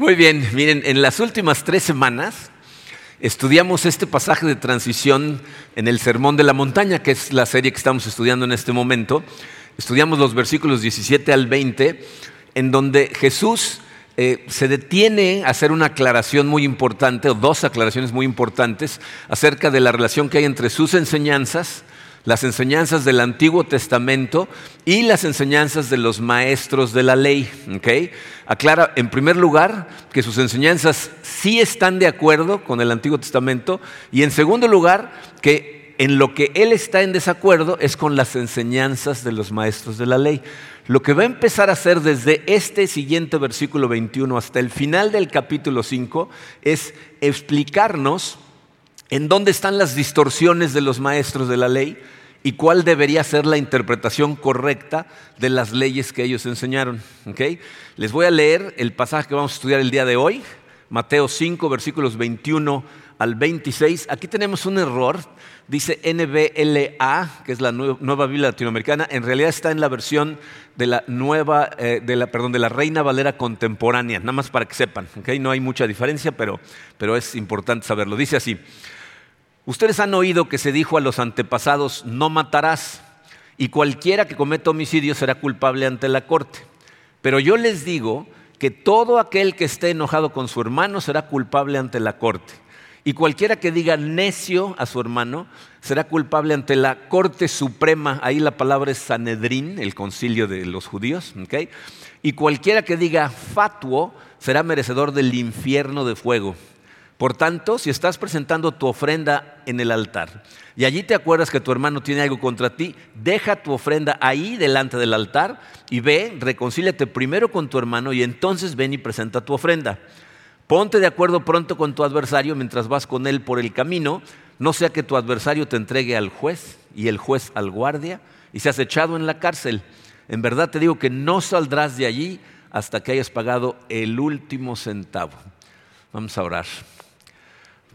Muy bien, miren, en las últimas tres semanas estudiamos este pasaje de transición en el Sermón de la Montaña, que es la serie que estamos estudiando en este momento. Estudiamos los versículos 17 al 20, en donde Jesús eh, se detiene a hacer una aclaración muy importante, o dos aclaraciones muy importantes, acerca de la relación que hay entre sus enseñanzas las enseñanzas del Antiguo Testamento y las enseñanzas de los maestros de la ley. Aclara, en primer lugar, que sus enseñanzas sí están de acuerdo con el Antiguo Testamento y en segundo lugar, que en lo que él está en desacuerdo es con las enseñanzas de los maestros de la ley. Lo que va a empezar a hacer desde este siguiente versículo 21 hasta el final del capítulo 5 es explicarnos en dónde están las distorsiones de los maestros de la ley y cuál debería ser la interpretación correcta de las leyes que ellos enseñaron. Les voy a leer el pasaje que vamos a estudiar el día de hoy, Mateo 5, versículos 21 al 26. Aquí tenemos un error, dice NBLA, que es la nueva Biblia latinoamericana, en realidad está en la versión de la nueva, eh, de la, perdón, de la Reina Valera contemporánea, nada más para que sepan, no hay mucha diferencia, pero, pero es importante saberlo. Dice así. Ustedes han oído que se dijo a los antepasados, no matarás, y cualquiera que cometa homicidio será culpable ante la corte. Pero yo les digo que todo aquel que esté enojado con su hermano será culpable ante la corte. Y cualquiera que diga necio a su hermano será culpable ante la Corte Suprema. Ahí la palabra es Sanedrín, el concilio de los judíos. Y cualquiera que diga fatuo será merecedor del infierno de fuego. Por tanto, si estás presentando tu ofrenda en el altar y allí te acuerdas que tu hermano tiene algo contra ti, deja tu ofrenda ahí delante del altar y ve, reconcíliate primero con tu hermano y entonces ven y presenta tu ofrenda. Ponte de acuerdo pronto con tu adversario mientras vas con él por el camino, no sea que tu adversario te entregue al juez y el juez al guardia y seas echado en la cárcel. En verdad te digo que no saldrás de allí hasta que hayas pagado el último centavo. Vamos a orar.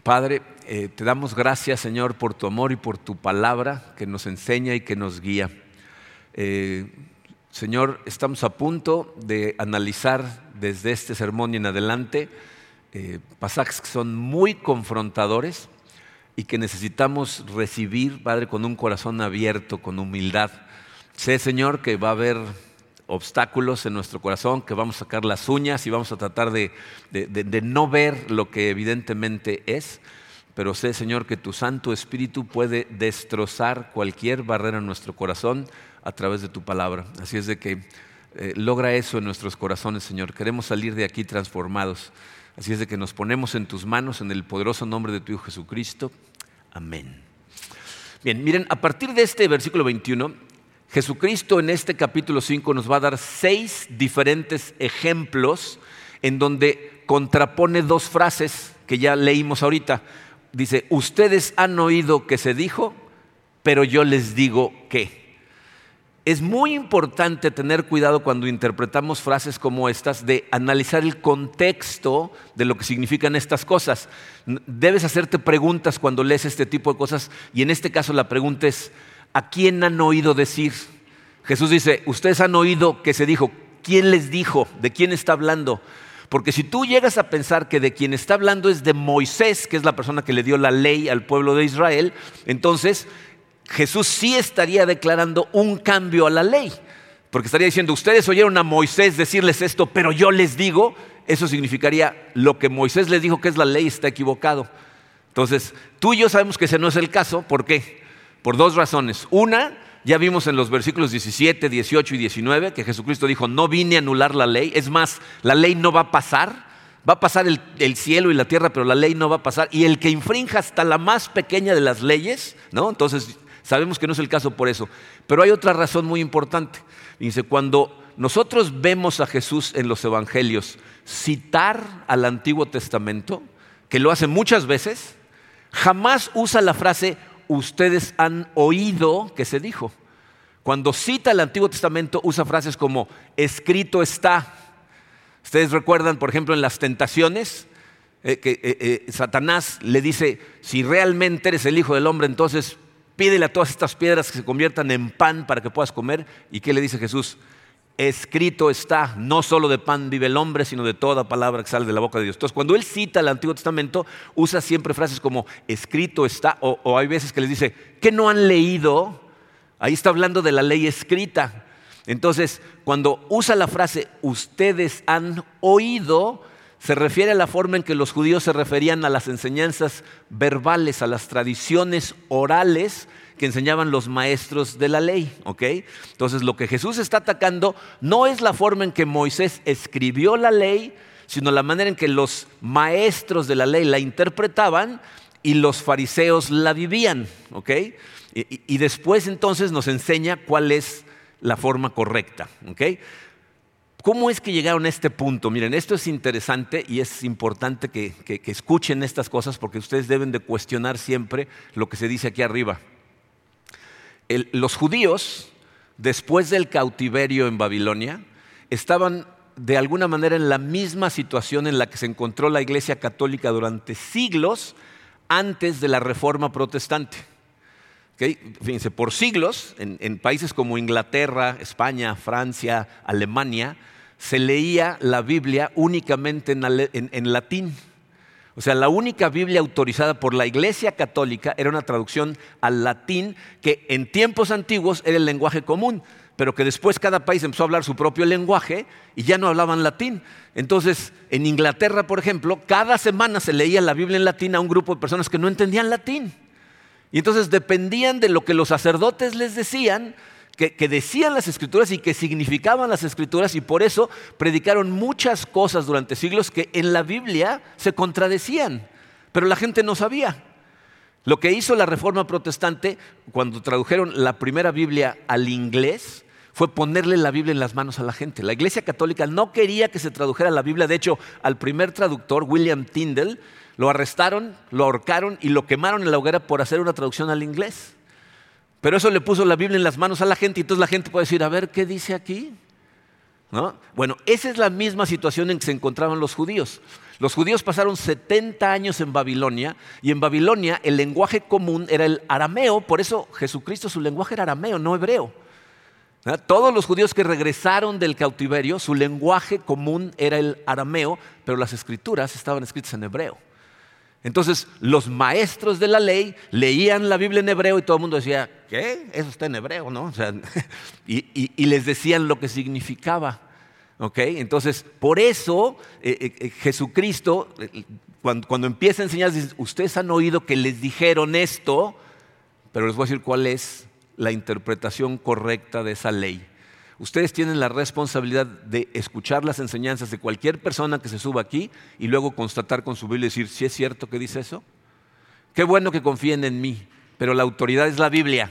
Padre, eh, te damos gracias, Señor, por tu amor y por tu palabra que nos enseña y que nos guía. Eh, Señor, estamos a punto de analizar desde este sermón y en adelante eh, pasajes que son muy confrontadores y que necesitamos recibir, Padre, con un corazón abierto, con humildad. Sé, Señor, que va a haber obstáculos en nuestro corazón, que vamos a sacar las uñas y vamos a tratar de, no ver lo que evidentemente es, pero sé, Señor, que tu Santo Espíritu puede destrozar cualquier barrera en nuestro corazón a través de tu palabra. Así es de que eh, logra eso en nuestros corazones, Señor. Queremos salir de aquí transformados. Así es de que nos ponemos en tus manos en el poderoso nombre de tu Hijo Jesucristo. Amén. Bien, miren, a partir de este versículo 21, Jesucristo en este capítulo 5 nos va a dar seis diferentes ejemplos en donde contrapone dos frases que ya leímos ahorita. Dice, ustedes han oído que se dijo, pero yo les digo que. Es muy importante tener cuidado cuando interpretamos frases como estas de analizar el contexto de lo que significan estas cosas. Debes hacerte preguntas cuando lees este tipo de cosas y en este caso la pregunta es, ¿A quién han oído decir? Jesús dice, ustedes han oído que se dijo, ¿quién les dijo? ¿De quién está hablando? Porque si tú llegas a pensar que de quien está hablando es de Moisés, que es la persona que le dio la ley al pueblo de Israel, entonces Jesús sí estaría declarando un cambio a la ley. Porque estaría diciendo, ustedes oyeron a Moisés decirles esto, pero yo les digo, eso significaría lo que Moisés les dijo que es la ley está equivocado. Entonces, tú y yo sabemos que ese no es el caso. ¿Por qué? Por dos razones. Una, ya vimos en los versículos 17, 18 y 19 que Jesucristo dijo, no vine a anular la ley. Es más, la ley no va a pasar. Va a pasar el, cielo y la tierra, pero la ley no va a pasar. Y el que infrinja hasta la más pequeña de las leyes, ¿no? Entonces, sabemos que no es el caso por eso. Pero hay otra razón muy importante. Dice, cuando nosotros vemos a Jesús en los evangelios citar al Antiguo Testamento, que lo hace muchas veces, jamás usa la frase ustedes han oído que se dijo. Cuando cita el Antiguo Testamento usa frases como escrito está. Ustedes recuerdan, por ejemplo, en las tentaciones, eh, que eh, eh, Satanás le dice, si realmente eres el Hijo del Hombre, entonces pídele a todas estas piedras que se conviertan en pan para que puedas comer. ¿Y qué le dice Jesús? Escrito está, no solo de pan vive el hombre, sino de toda palabra que sale de la boca de Dios. Entonces, cuando él cita el Antiguo Testamento, usa siempre frases como escrito está, o, hay veces que les dice, que no han leído? Ahí está hablando de la ley escrita. Entonces, cuando usa la frase ustedes han oído, se refiere a la forma en que los judíos se referían a las enseñanzas verbales, a las tradiciones orales que enseñaban los maestros de la ley. Entonces lo que Jesús está atacando no es la forma en que Moisés escribió la ley, sino la manera en que los maestros de la ley la interpretaban y los fariseos la vivían. Y, después entonces nos enseña cuál es la forma correcta. ¿Cómo es que llegaron a este punto? Miren, esto es interesante y es importante que, escuchen estas cosas porque ustedes deben de cuestionar siempre lo que se dice aquí arriba los judíos, después del cautiverio en Babilonia, estaban de alguna manera en la misma situación en la que se encontró la Iglesia Católica durante siglos antes de la Reforma Protestante. Fíjense, por siglos, en, países como Inglaterra, España, Francia, Alemania, se leía la Biblia únicamente en latín. O sea, la única Biblia autorizada por la Iglesia Católica era una traducción al latín que en tiempos antiguos era el lenguaje común, pero que después cada país empezó a hablar su propio lenguaje y ya no hablaban latín. Entonces, en Inglaterra, por ejemplo, cada semana se leía la Biblia en latín a un grupo de personas que no entendían latín. Y entonces dependían de lo que los sacerdotes les decían que, decían las escrituras y que significaban las escrituras y por eso predicaron muchas cosas durante siglos que en la Biblia se contradecían, pero la gente no sabía. Lo que hizo la Reforma Protestante cuando tradujeron la primera Biblia al inglés fue ponerle la Biblia en las manos a la gente. La Iglesia Católica no quería que se tradujera la Biblia, de hecho al primer traductor, William Tyndale, lo arrestaron, lo ahorcaron y lo quemaron en la hoguera por hacer una traducción al inglés. Pero eso le puso la Biblia en las manos a la gente y entonces la gente puede decir, a ver, ¿qué dice aquí? Bueno, esa es la misma situación en que se encontraban los judíos. Los judíos pasaron 70 años en Babilonia y en Babilonia el lenguaje común era el arameo, por eso Jesucristo su lenguaje era arameo, no hebreo. Todos los judíos que regresaron del cautiverio, su lenguaje común era el arameo, pero las escrituras estaban escritas en hebreo. Entonces los maestros de la ley leían la Biblia en hebreo y todo el mundo decía, ¿qué? Eso está en hebreo, ¿no? y, les decían lo que significaba. Entonces, por eso eh, eh, eh, Jesucristo, cuando, empieza a enseñar, dice, ustedes han oído que les dijeron esto, pero les voy a decir cuál es la interpretación correcta de esa ley. Ustedes tienen la responsabilidad de escuchar las enseñanzas de cualquier persona que se suba aquí y luego constatar con su Biblia y decir, si es cierto que dice eso? Qué bueno que confíen en mí, pero la autoridad es la Biblia.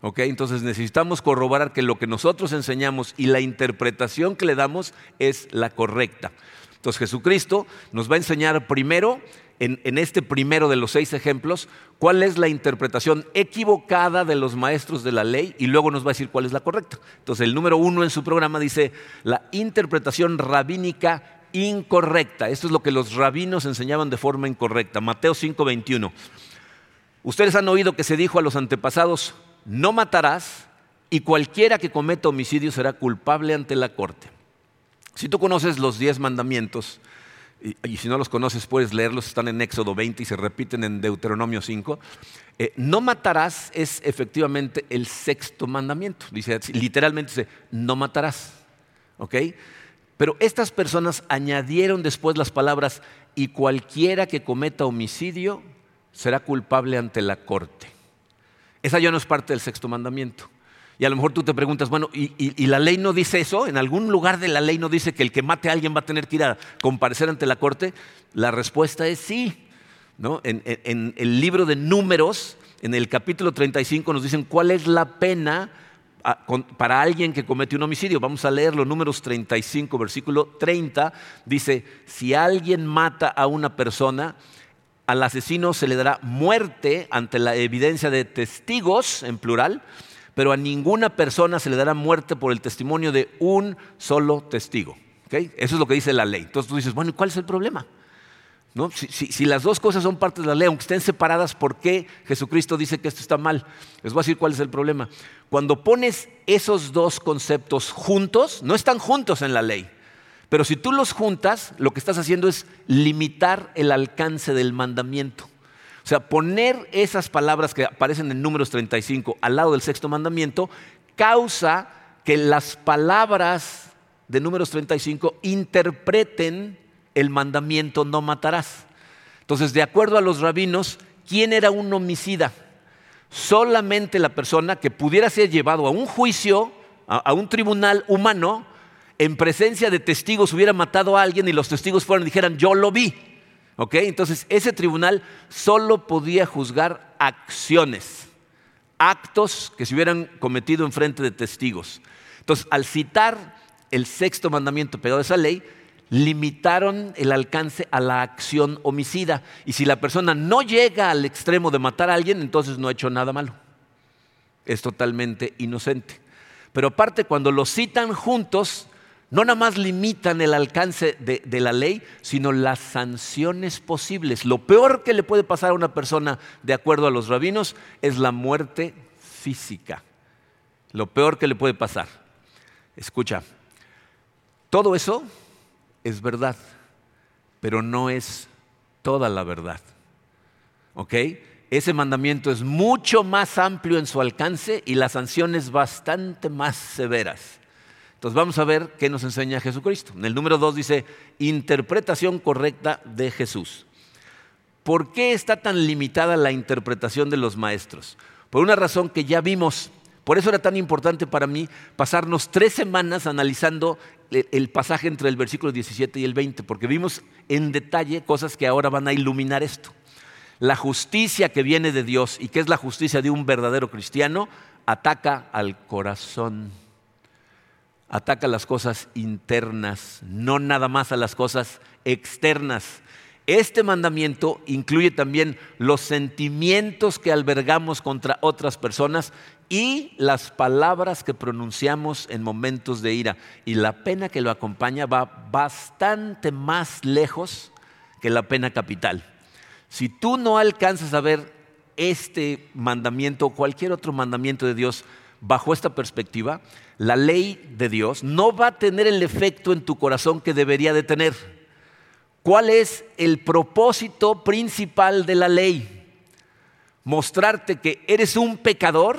Entonces necesitamos corroborar que lo que nosotros enseñamos y la interpretación que le damos es la correcta. Entonces Jesucristo nos va a enseñar primero en, este primero de los seis ejemplos cuál es la interpretación equivocada de los maestros de la ley y luego nos va a decir cuál es la correcta. Entonces el número uno en su programa dice la interpretación rabínica incorrecta. Esto es lo que los rabinos enseñaban de forma incorrecta. Mateo 5:21. Ustedes han oído que se dijo a los antepasados, no matarás y cualquiera que cometa homicidio será culpable ante la corte. Si tú conoces los diez mandamientos, y, si no los conoces puedes leerlos, están en Éxodo 20 y se repiten en Deuteronomio 5. Eh, no matarás es efectivamente el sexto mandamiento. Dice, literalmente dice, no matarás. ¿Ok? Pero estas personas añadieron después las palabras, y cualquiera que cometa homicidio será culpable ante la corte. Esa ya no es parte del sexto mandamiento. Y a lo mejor tú te preguntas, bueno, ¿y, la ley no dice eso? ¿En algún lugar de la ley no dice que el que mate a alguien va a tener que ir a comparecer ante la corte? La respuesta es sí. En, el libro de números, en el capítulo 35, nos dicen cuál es la pena ah, para alguien que comete un homicidio. Vamos a leerlo, números 35, versículo 30. Dice, si alguien mata a una persona, al asesino se le dará muerte ante la evidencia de testigos, en plural, pero a ninguna persona se le dará muerte por el testimonio de un solo testigo. Eso es lo que dice la ley. Entonces tú dices, bueno, ¿y cuál es el problema? Si, las dos cosas son partes de la ley, aunque estén separadas, ¿por qué Jesucristo dice que esto está mal? Les voy a decir cuál es el problema. Cuando pones esos dos conceptos juntos, no están juntos en la ley, pero si tú los juntas, lo que estás haciendo es limitar el alcance del mandamiento. O sea, poner esas palabras que aparecen en números 35 al lado del sexto mandamiento causa que las palabras de números 35 interpreten el mandamiento no matarás. Entonces, de acuerdo a los rabinos, ¿quién era un homicida? Solamente la persona que pudiera ser llevado a un juicio, a, un tribunal humano, en presencia de testigos hubiera matado a alguien y los testigos fueran y dijeran, yo lo vi. ¿Ok? Entonces, ese tribunal solo podía juzgar acciones, actos que se hubieran cometido en frente de testigos. Entonces, al citar el sexto mandamiento pegado a esa ley, limitaron el alcance a la acción homicida. Y si la persona no llega al extremo de matar a alguien, entonces no ha hecho nada malo. Es totalmente inocente. Pero aparte, cuando lo citan juntos, no nada más limitan el alcance de, la ley, sino las sanciones posibles. Lo peor que le puede pasar a una persona, de acuerdo a los rabinos, es la muerte física. Lo peor que le puede pasar. Escucha, todo eso es verdad, pero no es toda la verdad. ¿Ok? Ese mandamiento es mucho más amplio en su alcance y las sanciones bastante más severas. Entonces vamos a ver qué nos enseña Jesucristo. En el número 2 dice, interpretación correcta de Jesús. ¿Por qué está tan limitada la interpretación de los maestros? Por una razón que ya vimos. Por eso era tan importante para mí pasarnos tres semanas analizando el pasaje entre el versículo 17 y el 20, porque vimos en detalle cosas que ahora van a iluminar esto. La justicia que viene de Dios y que es la justicia de un verdadero cristiano, ataca al corazón, ataca las cosas internas, no nada más a las cosas externas. Este mandamiento incluye también los sentimientos que albergamos contra otras personas y las palabras que pronunciamos en momentos de ira. Y la pena que lo acompaña va bastante más lejos que la pena capital. Si tú no alcanzas a ver este mandamiento o cualquier otro mandamiento de Dios bajo esta perspectiva, la ley de Dios no va a tener el efecto en tu corazón que debería de tener. ¿Cuál es el propósito principal de la ley? Mostrarte que eres un pecador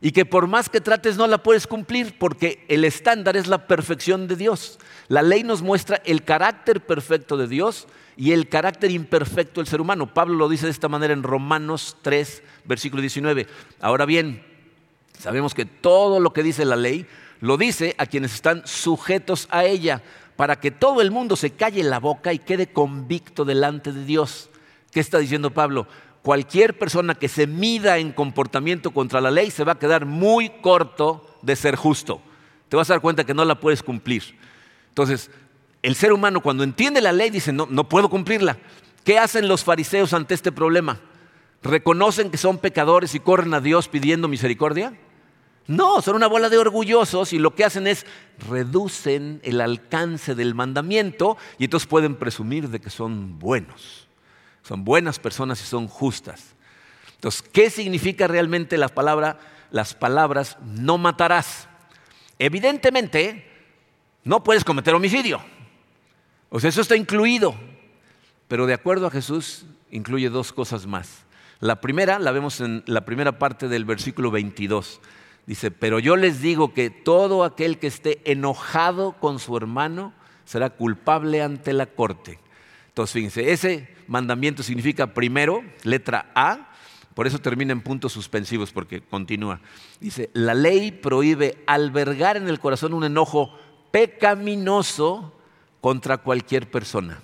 y que por más que trates no la puedes cumplir porque el estándar es la perfección de Dios. La ley nos muestra el carácter perfecto de Dios y el carácter imperfecto del ser humano. Pablo lo dice de esta manera en Romanos 3, versículo 19. Ahora bien, sabemos que todo lo que dice la ley lo dice a quienes están sujetos a ella, para que todo el mundo se calle la boca y quede convicto delante de Dios. ¿Qué está diciendo Pablo? cualquier persona que se mida en comportamiento contra la ley se va a quedar muy corto de ser justo. Te vas a dar cuenta que no la puedes cumplir. Entonces, el ser humano cuando entiende la ley dice, no, no puedo cumplirla. ¿Qué hacen los fariseos ante este problema? ¿Reconocen que son pecadores y corren a Dios pidiendo misericordia? No, son una bola de orgullosos y lo que hacen es reducen el alcance del mandamiento y entonces pueden presumir de que son buenos. Son buenas personas y son justas. Entonces, ¿qué significa realmente la palabra, las palabras no matarás? Evidentemente, no puedes cometer homicidio. O sea, eso está incluido. Pero de acuerdo a Jesús, incluye dos cosas más. La primera la vemos en la primera parte del versículo 22. Dice, pero yo les digo que todo aquel que esté enojado con su hermano será culpable ante la corte. Entonces, fíjense, ese mandamiento significa primero, letra A, por eso termina en puntos suspensivos, porque continúa. Dice, la ley prohíbe albergar en el corazón un enojo pecaminoso contra cualquier persona.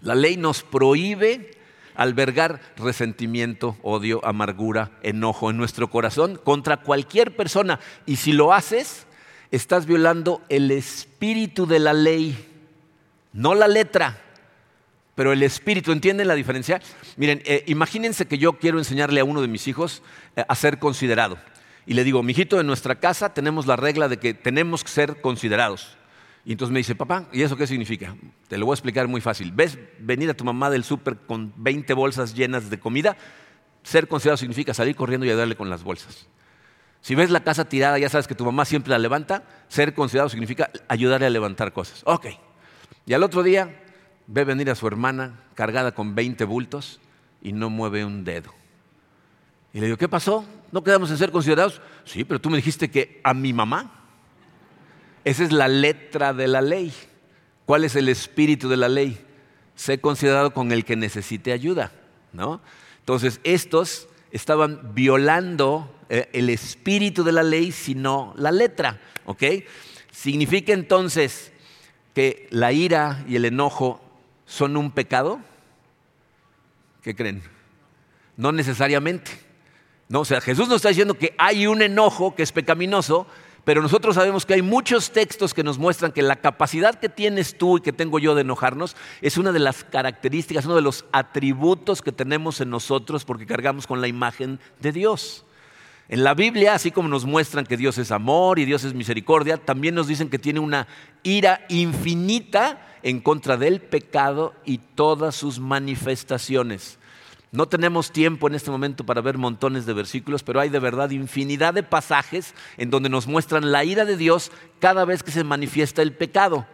La ley nos prohíbe albergar resentimiento, odio, amargura, enojo en nuestro corazón contra cualquier persona. Y si lo haces, estás violando el espíritu de la ley, no la letra. Pero el espíritu, ¿entienden la diferencia? Miren, eh, imagínense que yo quiero enseñarle a uno de mis hijos eh, a ser considerado. Y le digo, mijito, en nuestra casa tenemos la regla de que tenemos que ser considerados. Y entonces me dice, papá, ¿y eso qué significa? Te lo voy a explicar muy fácil. ¿Ves venir a tu mamá del súper con 20 bolsas llenas de comida? Ser considerado significa salir corriendo y ayudarle con las bolsas. Si ves la casa tirada, ya sabes que tu mamá siempre la levanta. Ser considerado significa ayudarle a levantar cosas. Ok. Y al otro día ve venir a su hermana cargada con 20 bultos y no mueve un dedo. Y le digo, ¿qué pasó? ¿No quedamos en ser considerados? Sí, pero tú me dijiste que a mi mamá. Esa es la letra de la ley. ¿Cuál es el espíritu de la ley? Sé considerado con el que necesite ayuda, ¿no? Entonces, estos estaban violando eh, el espíritu de la ley, sino la letra, ¿ok? ¿Significa entonces que la ira y el enojo son un pecado? ¿Qué creen? No necesariamente. No, o sea, Jesús nos está diciendo que hay un enojo que es pecaminoso, pero nosotros sabemos que hay muchos textos que nos muestran que la capacidad que tienes tú y que tengo yo de enojarnos es una de las características, uno de los atributos que tenemos en nosotros porque cargamos con la imagen de Dios. En la Biblia, así como nos muestran que Dios es amor y Dios es misericordia, también nos dicen que tiene una ira infinita en contra del pecado y todas sus manifestaciones. No tenemos tiempo en este momento para ver montones de versículos, pero hay de verdad infinidad de pasajes en donde nos muestran la ira de Dios cada vez que se manifiesta el pecado.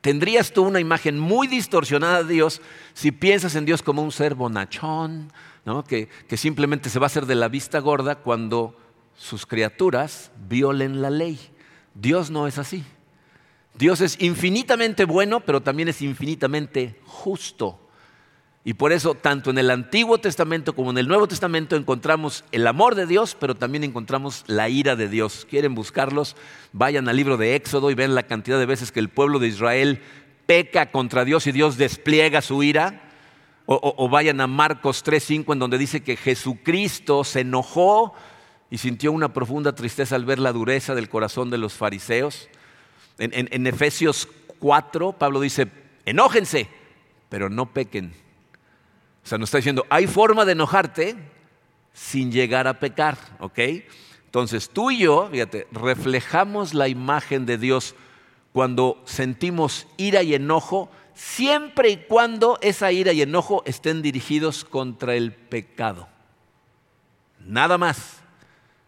Tendrías tú una imagen muy distorsionada de Dios si piensas en Dios como un ser bonachón, que, que simplemente se va a hacer de la vista gorda cuando sus criaturas violen la ley. Dios no es así. Dios es infinitamente bueno, pero también es infinitamente justo. Y por eso, tanto en el Antiguo Testamento como en el Nuevo Testamento encontramos el amor de Dios, pero también encontramos la ira de Dios. ¿Quieren buscarlos? Vayan al libro de Éxodo y vean la cantidad de veces que el pueblo de Israel peca contra Dios y Dios despliega su ira. O, vayan a Marcos 3:5 en donde dice que Jesucristo se enojó y sintió una profunda tristeza al ver la dureza del corazón de los fariseos. En, en Efesios 4, Pablo dice, enójense, pero no pequen. O sea, nos está diciendo, hay forma de enojarte sin llegar a pecar, ¿ok? Entonces tú y yo, fíjate, reflejamos la imagen de Dios cuando sentimos ira y enojo, siempre y cuando esa ira y enojo estén dirigidos contra el pecado. Nada más.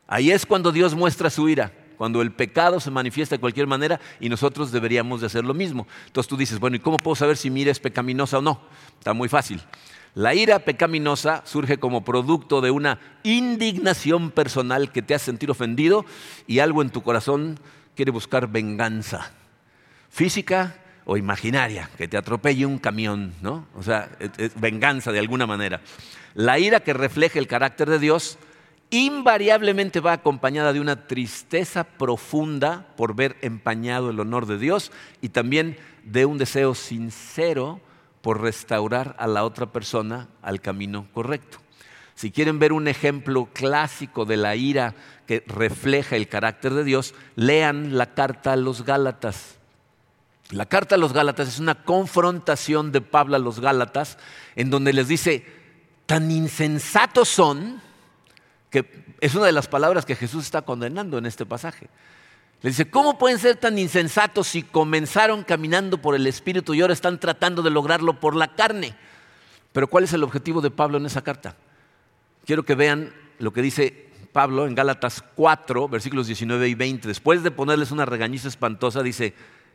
Ahí es cuando Dios muestra su ira, cuando el pecado se manifiesta de cualquier manera y nosotros deberíamos de hacer lo mismo. Entonces tú dices, bueno, ¿y cómo puedo saber si mi ira es pecaminosa o no? Está muy fácil. La ira pecaminosa surge como producto de una indignación personal que te hace sentir ofendido y algo en tu corazón quiere buscar venganza, física o imaginaria, que te atropelle un camión, ¿no? O sea, venganza de alguna manera. La ira que refleja el carácter de Dios invariablemente va acompañada de una tristeza profunda por ver empañado el honor de Dios y también de un deseo sincero por restaurar a la otra persona al camino correcto. Si quieren ver un ejemplo clásico de la ira que refleja el carácter de Dios, lean la carta a los Gálatas. La carta a los Gálatas es una confrontación de Pablo a los Gálatas en donde les dice, tan insensatos son, que es una de las palabras que Jesús está condenando en este pasaje. Le dice, ¿cómo pueden ser tan insensatos si comenzaron caminando por el Espíritu y ahora están tratando de lograrlo por la carne? Pero ¿cuál es el objetivo de Pablo en esa carta? Quiero que vean lo que dice Pablo en Gálatas 4, versículos 19 y 20. Después de ponerles una regañiza espantosa, dice,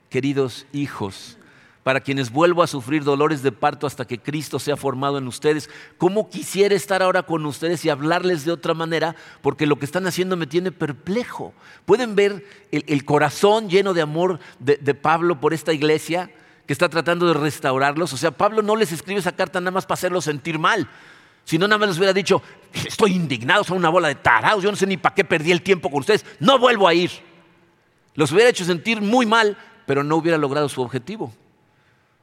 queridos hijos, para quienes vuelvo a sufrir dolores de parto hasta que Cristo sea formado en ustedes. ¿Cómo quisiera estar ahora con ustedes y hablarles de otra manera? Porque lo que están haciendo me tiene perplejo. ¿Pueden ver el, corazón lleno de amor de, Pablo por esta iglesia que está tratando de restaurarlos? O sea, Pablo no les escribe esa carta nada más para hacerlos sentir mal. Si no, nada más les hubiera dicho, estoy indignado, son una bola de tarados, yo no sé ni para qué perdí el tiempo con ustedes, no vuelvo a ir. Los hubiera hecho sentir muy mal, pero no hubiera logrado su objetivo.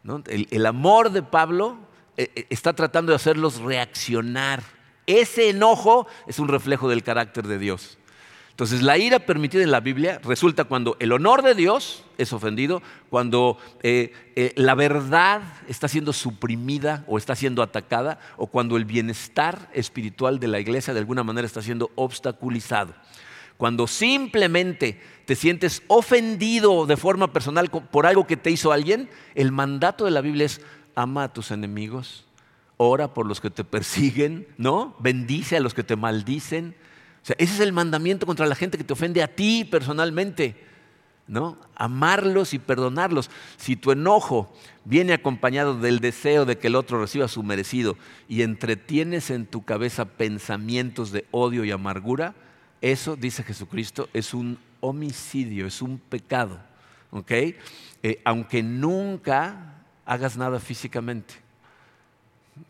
El, amor de Pablo eh, eh, está tratando de hacerlos reaccionar. Ese enojo es un reflejo del carácter de Dios. Entonces, la ira permitida en la Biblia resulta cuando el honor de Dios es ofendido, cuando eh, la verdad está siendo suprimida o está siendo atacada, o cuando el bienestar espiritual de la iglesia de alguna manera está siendo obstaculizado. Cuando simplemente te sientes ofendido de forma personal por algo que te hizo alguien, el mandato de la Biblia es ama a tus enemigos, ora por los que te persiguen, ¿no? Bendice a los que te maldicen. O sea, ese es el mandamiento contra la gente que te ofende a ti personalmente, ¿no? Amarlos y perdonarlos. Si tu enojo viene acompañado del deseo de que el otro reciba su merecido y entretienes en tu cabeza pensamientos de odio y amargura, eso, dice Jesucristo, es un homicidio, es un pecado. ¿ok? Eh, aunque nunca hagas nada físicamente.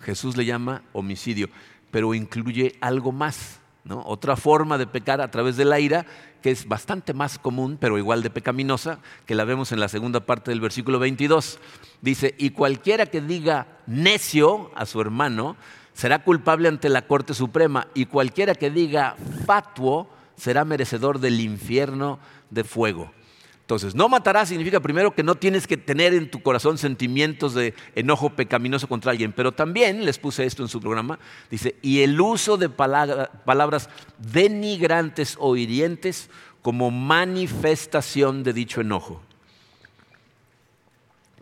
Jesús le llama homicidio, pero incluye algo más. ¿no? Otra forma de pecar a través de la ira, que es bastante más común, pero igual de pecaminosa, que la vemos en la segunda parte del versículo 22. Dice, y cualquiera que diga necio a su hermano, será culpable ante la Corte Suprema, y cualquiera que diga fatuo, será merecedor del infierno de fuego. Entonces, no matarás significa primero que no tienes que tener en tu corazón sentimientos de enojo pecaminoso contra alguien, pero también, les puse esto en su programa, dice, y el uso de palabras denigrantes o hirientes como manifestación de dicho enojo.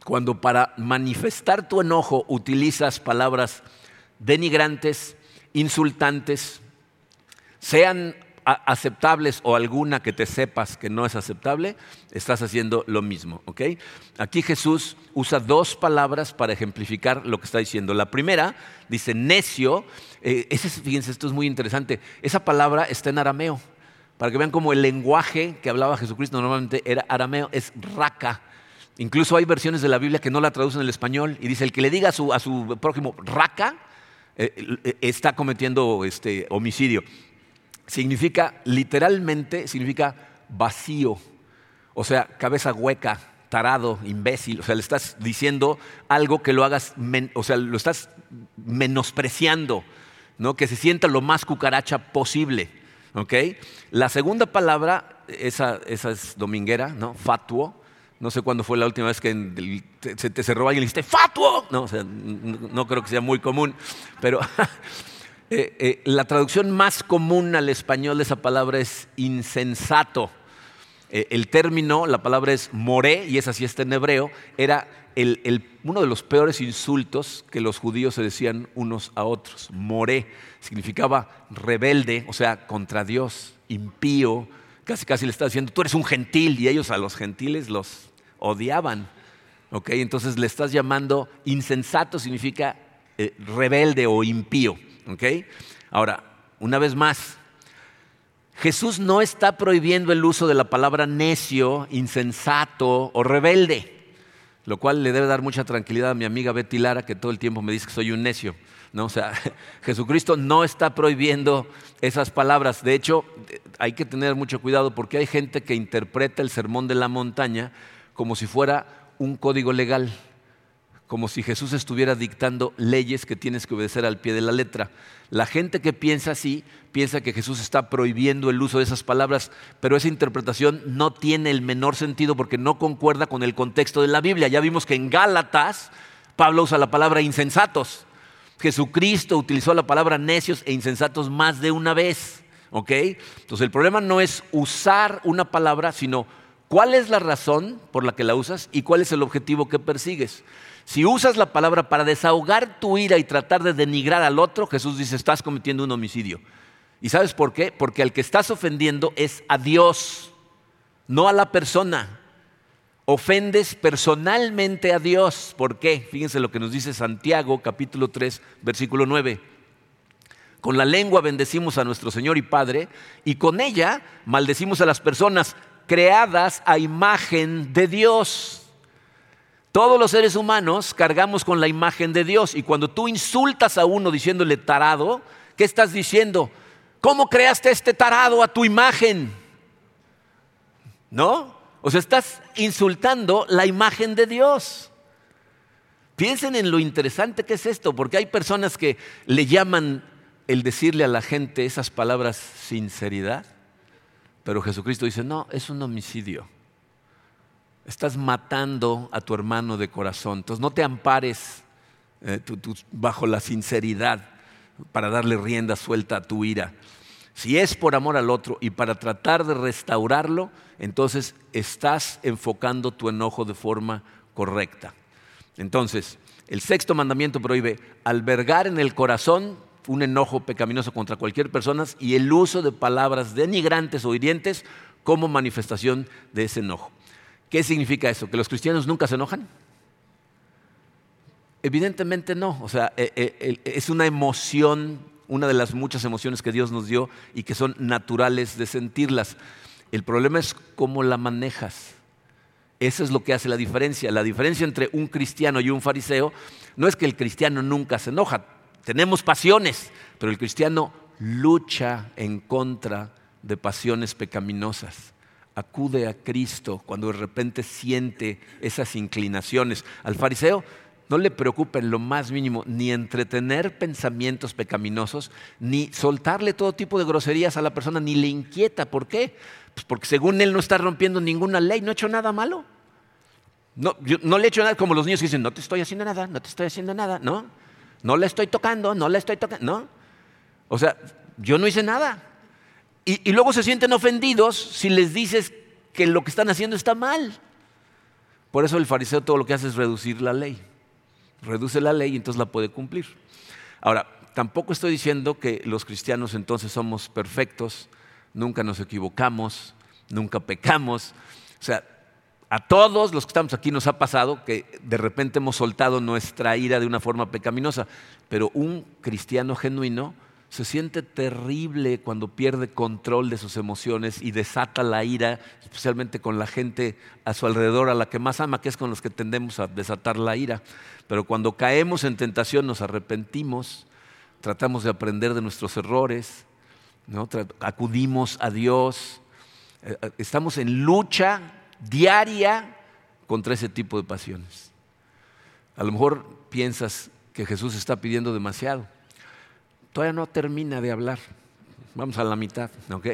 Cuando para manifestar tu enojo utilizas palabras denigrantes, insultantes, sean aceptables o alguna que te sepas que no es aceptable, estás haciendo lo mismo. Aquí Jesús usa dos palabras para ejemplificar lo que está diciendo. La primera dice necio. Eh, fíjense, esto es muy interesante. Esa palabra está en arameo. Para que vean cómo el lenguaje que hablaba Jesucristo normalmente era arameo, es raca. Incluso hay versiones de la Biblia que no la traducen al español y dice, el que le diga a su, a su prójimo raca, eh, eh, está cometiendo este, homicidio significa, literalmente, significa vacío. O sea, cabeza hueca, tarado, imbécil. O sea, le estás diciendo algo que lo hagas, o sea, lo estás menospreciando, ¿no? Que se sienta lo más cucaracha posible. ¿ok? La segunda palabra, esa, es dominguera, ¿no? Fatuo. No sé cuándo fue la última vez que se te cerró alguien y dijiste, ¡Fatuo! No, o sea, no creo que sea muy común, pero Eh, eh, la traducción más común al español de esa palabra es insensato. Eh, el término, la palabra es moré, y esa sí está en hebreo, era uno de los peores insultos que los judíos se decían unos a otros. Moré significaba rebelde, o sea, contra Dios, impío, casi casi le está diciendo, tú eres un gentil, y ellos a los gentiles los odiaban. Entonces le estás llamando insensato, significa rebelde o impío. Ahora, una vez más, Jesús no está prohibiendo el uso de la palabra necio, insensato o rebelde, lo cual le debe dar mucha tranquilidad a mi amiga Betty Lara, que todo el tiempo me dice que soy un necio. ¿no? O sea, Jesucristo no está prohibiendo esas palabras. De hecho, hay que tener mucho cuidado porque hay gente que interpreta el sermón de la montaña como si fuera un código legal como si Jesús estuviera dictando leyes que tienes que obedecer al pie de la letra. La gente que piensa así piensa que Jesús está prohibiendo el uso de esas palabras, pero esa interpretación no tiene el menor sentido porque no concuerda con el contexto de la Biblia. Ya vimos que en Gálatas Pablo usa la palabra insensatos. Jesucristo utilizó la palabra necios e insensatos más de una vez. Entonces el problema no es usar una palabra, sino cuál es la razón por la que la usas y cuál es el objetivo que persigues. Si usas la palabra para desahogar tu ira y tratar de denigrar al otro, Jesús dice, estás cometiendo un homicidio. ¿Y sabes por qué? Porque al que estás ofendiendo es a Dios, no a la persona. Ofendes personalmente a Dios. ¿Por qué? Fíjense lo que nos dice Santiago capítulo 3, versículo 9. Con la lengua bendecimos a nuestro Señor y Padre y con ella maldecimos a las personas creadas a imagen de Dios. Todos los seres humanos cargamos con la imagen de Dios y cuando tú insultas a uno diciéndole tarado, ¿qué estás diciendo? ¿Cómo creaste este tarado a tu imagen? ¿No? O sea, estás insultando la imagen de Dios. Piensen en lo interesante que es esto, porque hay personas que le llaman el decirle a la gente esas palabras sinceridad, pero Jesucristo dice, no, es un homicidio estás matando a tu hermano de corazón. Entonces no te ampares eh, bajo la sinceridad para darle rienda suelta a tu ira. si es por amor al otro y para tratar de restaurarlo, entonces estás enfocando tu enojo de forma correcta. Entonces, el sexto mandamiento prohíbe albergar en el corazón un enojo pecaminoso contra cualquier persona y el uso de palabras denigrantes o hirientes como manifestación de ese enojo. ¿Qué significa eso? ¿Que los cristianos nunca se enojan? Evidentemente no. O sea, eh, eh, es una emoción, una de las muchas emociones que Dios nos dio y que son naturales de sentirlas. El problema es cómo la manejas. Eso es lo que hace la diferencia. La diferencia entre un cristiano y un fariseo no es que el cristiano nunca se enoja. Tenemos pasiones, pero el cristiano lucha en contra de pasiones pecaminosas. Acude a Cristo cuando de repente siente esas inclinaciones. Al fariseo no le preocupa en lo más mínimo ni entretener pensamientos pecaminosos, ni soltarle todo tipo de groserías a la persona, ni le inquieta. ¿Por qué? Pues porque según él no está rompiendo ninguna ley, no ha hecho nada malo. No, no le he hecho nada como los niños que dicen, no te estoy haciendo nada, no te estoy haciendo nada, ¿no? No le estoy tocando, no le estoy tocando, ¿no? O sea, yo no hice nada. Y, luego se sienten ofendidos si les dices que lo que están haciendo está mal. Por eso el fariseo todo lo que hace es reducir la ley. Reduce la ley y entonces la puede cumplir. Ahora, tampoco estoy diciendo que los cristianos entonces somos perfectos, nunca nos equivocamos, nunca pecamos. O sea, a todos los que estamos aquí nos ha pasado que de repente hemos soltado nuestra ira de una forma pecaminosa, pero un cristiano genuino se siente terrible cuando pierde control de sus emociones y desata la ira, especialmente con la gente a su alrededor, a la que más ama, que es con los que tendemos a desatar la ira. Pero cuando caemos en tentación nos arrepentimos, tratamos de aprender de nuestros errores, acudimos a Dios, eh, eh, estamos en lucha diaria contra ese tipo de pasiones. A lo mejor piensas que Jesús está pidiendo demasiado. Todavía no termina de hablar. Vamos a la mitad, ¿ok?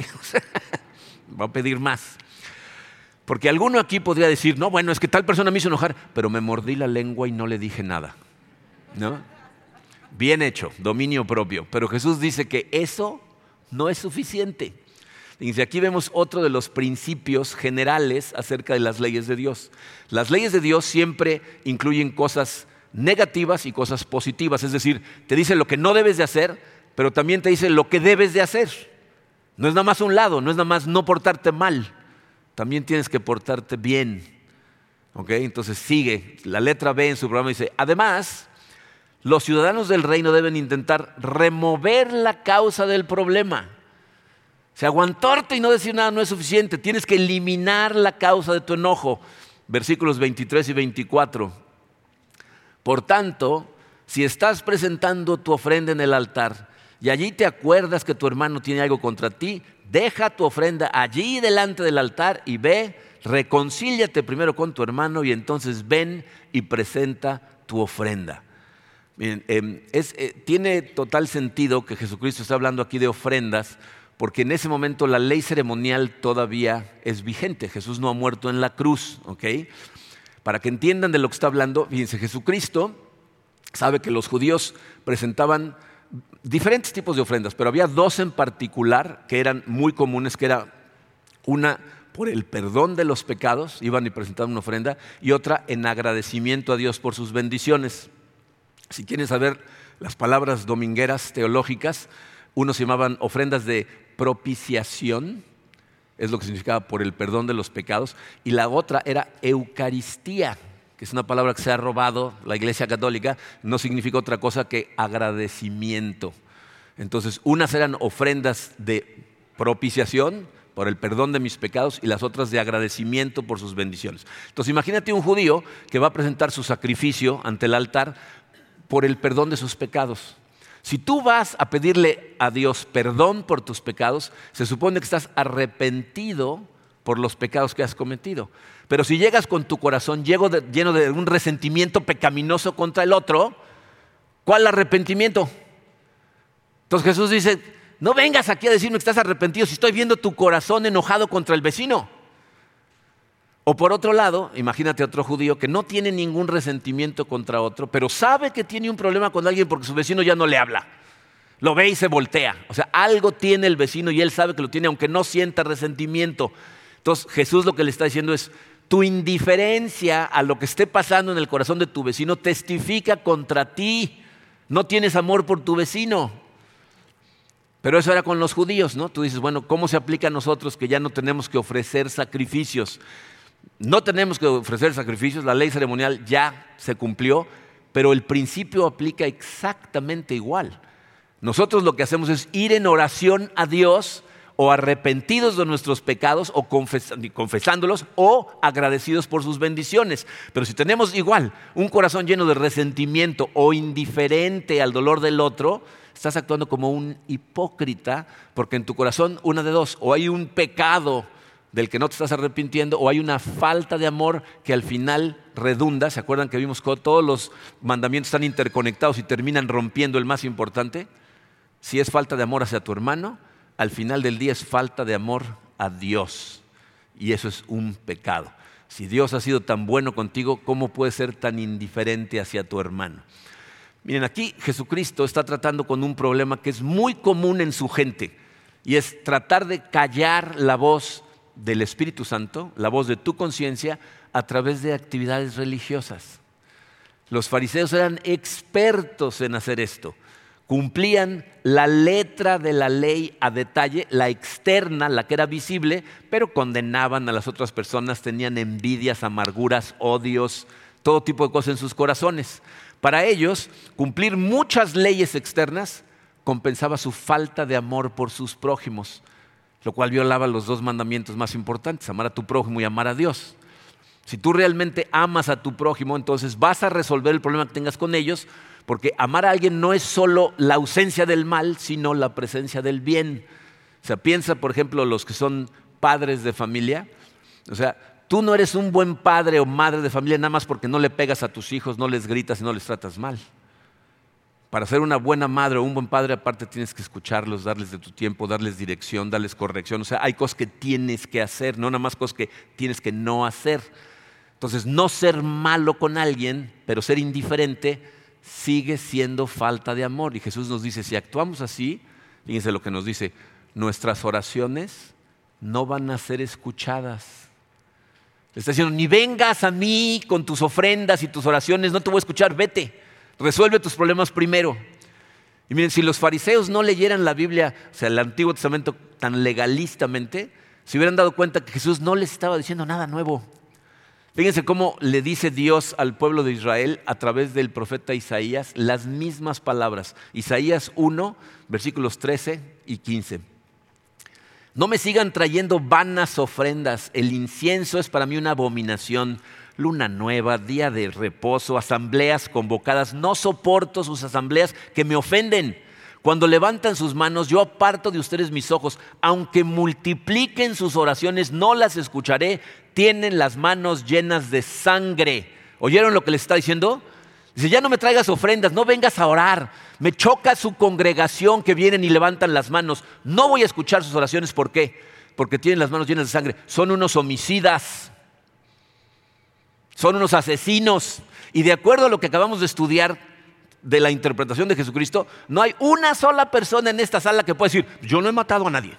Va a pedir más. Porque alguno aquí podría decir, no, bueno, es que tal persona me hizo enojar, pero me mordí la lengua y no le dije nada. ¿No? Bien hecho, dominio propio. Pero Jesús dice que eso no es suficiente. Dice, aquí vemos otro de los principios generales acerca de las leyes de Dios. Las leyes de Dios siempre incluyen cosas negativas y cosas positivas, es decir, te dice lo que no debes de hacer, pero también te dice lo que debes de hacer. No es nada más un lado, no es nada más no portarte mal, también tienes que portarte bien. ¿Ok? Entonces sigue, la letra B en su programa dice, además, los ciudadanos del reino deben intentar remover la causa del problema. Se aguantarte y no decir nada no es suficiente. Tienes que eliminar la causa de tu enojo. Versículos 23 y 24. Por tanto, si estás presentando tu ofrenda en el altar y allí te acuerdas que tu hermano tiene algo contra ti, deja tu ofrenda allí delante del altar y ve, reconcíliate primero con tu hermano y entonces ven y presenta tu ofrenda. Em, eh, tiene total sentido que Jesucristo está hablando aquí de ofrendas porque en ese momento la ley ceremonial todavía es vigente. Jesús no ha muerto en la cruz, ¿ok? Para que entiendan de lo que está hablando, fíjense, Jesucristo sabe que los judíos presentaban diferentes tipos de ofrendas, pero había dos en particular que eran muy comunes, que era una por el perdón de los pecados, iban y presentaban una ofrenda, y otra en agradecimiento a Dios por sus bendiciones. Si quieren saber las palabras domingueras teológicas, unos se llamaban ofrendas de propiciación, es lo que significaba por el perdón de los pecados, y la otra era Eucaristía, que es una palabra que se ha robado la Iglesia Católica, no significa otra cosa que agradecimiento. Entonces, unas eran ofrendas de propiciación por el perdón de mis pecados y las otras de agradecimiento por sus bendiciones. Entonces, imagínate un judío que va a presentar su sacrificio ante el altar por el perdón de sus pecados. Si tú vas a pedirle a Dios perdón por tus pecados, se supone que estás arrepentido por los pecados que has cometido. Pero si llegas con tu corazón lleno de, un resentimiento pecaminoso contra el otro, ¿cuál arrepentimiento? Entonces Jesús dice, no vengas aquí a decirme que estás arrepentido si estoy viendo tu corazón enojado contra el vecino. O por otro lado, imagínate otro judío que no tiene ningún resentimiento contra otro, pero sabe que tiene un problema con alguien porque su vecino ya no le habla. Lo ve y se voltea. O sea, algo tiene el vecino y él sabe que lo tiene, aunque no sienta resentimiento. Entonces Jesús lo que le está diciendo es, tu indiferencia a lo que esté pasando en el corazón de tu vecino testifica contra ti. No tienes amor por tu vecino. Pero eso era con los judíos, ¿no? Tú dices, bueno, ¿cómo se aplica a nosotros que ya no tenemos que ofrecer sacrificios? No tenemos que ofrecer sacrificios, la ley ceremonial ya se cumplió, pero el principio aplica exactamente igual. Nosotros lo que hacemos es ir en oración a Dios o arrepentidos de nuestros pecados o confesándolos o agradecidos por sus bendiciones. Pero si tenemos igual un corazón lleno de resentimiento o indiferente al dolor del otro, estás actuando como un hipócrita porque en tu corazón una de dos, o hay un pecado del que no te estás arrepintiendo o hay una falta de amor que al final redunda. ¿Se acuerdan que vimos que todos los mandamientos están interconectados y terminan rompiendo el más importante? Si es falta de amor hacia tu hermano, al final del día es falta de amor a Dios. Y eso es un pecado. Si Dios ha sido tan bueno contigo, ¿cómo puede ser tan indiferente hacia tu hermano? Miren, aquí Jesucristo está tratando con un problema que es muy común en su gente y es tratar de callar la voz del Espíritu Santo, la voz de tu conciencia, a través de actividades religiosas. Los fariseos eran expertos en hacer esto cumplían la letra de la ley a detalle, la externa, la que era visible, pero condenaban a las otras personas, tenían envidias, amarguras, odios, todo tipo de cosas en sus corazones. Para ellos, cumplir muchas leyes externas compensaba su falta de amor por sus prójimos, lo cual violaba los dos mandamientos más importantes, amar a tu prójimo y amar a Dios. Si tú realmente amas a tu prójimo, entonces vas a resolver el problema que tengas con ellos porque amar a alguien no es solo la ausencia del mal, sino la presencia del bien. O sea, piensa, por ejemplo, los que son padres de familia. O sea, tú no eres un buen padre o madre de familia nada más porque no le pegas a tus hijos, no les gritas y no les tratas mal. Para ser una buena madre o un buen padre, aparte tienes que escucharlos, darles de tu tiempo, darles dirección, darles corrección. O sea, hay cosas que tienes que hacer, no nada más cosas que tienes que no hacer. Entonces, no ser malo con alguien, pero ser indiferente, sigue siendo falta de amor. Y Jesús nos dice, si actuamos así, fíjense lo que nos dice, nuestras oraciones no van a ser escuchadas. Le está diciendo, ni vengas a mí con tus ofrendas y tus oraciones, no te voy a escuchar, vete, resuelve tus problemas primero. Y miren, si los fariseos no leyeran la Biblia, o sea, el Antiguo Testamento tan legalistamente, se hubieran dado cuenta que Jesús no les estaba diciendo nada nuevo. Fíjense cómo le dice Dios al pueblo de Israel a través del profeta Isaías las mismas palabras. Isaías 1, versículos 13 y 15. No me sigan trayendo vanas ofrendas, el incienso es para mí una abominación. Luna nueva, día de reposo, asambleas convocadas. No soporto sus asambleas que me ofenden. Cuando levantan sus manos, yo aparto de ustedes mis ojos. Aunque multipliquen sus oraciones, no las escucharé. Tienen las manos llenas de sangre. ¿Oyeron lo que les está diciendo? Dice, ya no me traigas ofrendas, no vengas a orar. Me choca su congregación que vienen y levantan las manos. No voy a escuchar sus oraciones. ¿Por qué? Porque tienen las manos llenas de sangre. Son unos homicidas. Son unos asesinos. Y de acuerdo a lo que acabamos de estudiar, de la interpretación de Jesucristo, no hay una sola persona en esta sala que pueda decir, yo no he matado a nadie.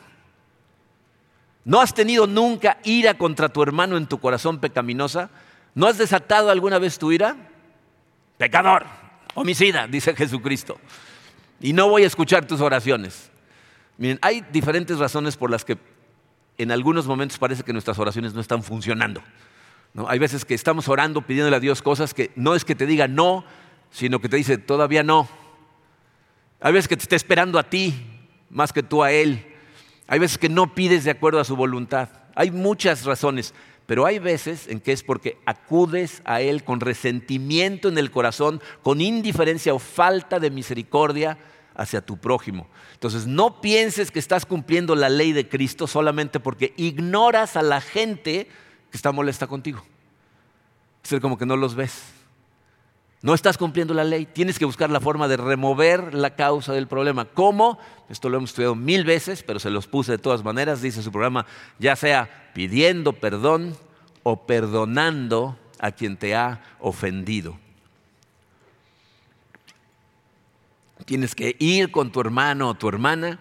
¿No has tenido nunca ira contra tu hermano en tu corazón pecaminosa? ¿No has desatado alguna vez tu ira? Pecador, homicida, dice Jesucristo. Y no voy a escuchar tus oraciones. Miren, hay diferentes razones por las que en algunos momentos parece que nuestras oraciones no están funcionando. ¿No? Hay veces que estamos orando, pidiéndole a Dios cosas que no es que te diga no, sino que te dice, todavía no. Hay veces que te está esperando a ti más que tú a Él. Hay veces que no pides de acuerdo a su voluntad. Hay muchas razones, pero hay veces en que es porque acudes a Él con resentimiento en el corazón, con indiferencia o falta de misericordia hacia tu prójimo. Entonces no pienses que estás cumpliendo la ley de Cristo solamente porque ignoras a la gente que está molesta contigo. Es como que no los ves. No estás cumpliendo la ley, tienes que buscar la forma de remover la causa del problema. ¿Cómo? Esto lo hemos estudiado mil veces, pero se los puse de todas maneras, dice su programa, ya sea pidiendo perdón o perdonando a quien te ha ofendido. Tienes que ir con tu hermano o tu hermana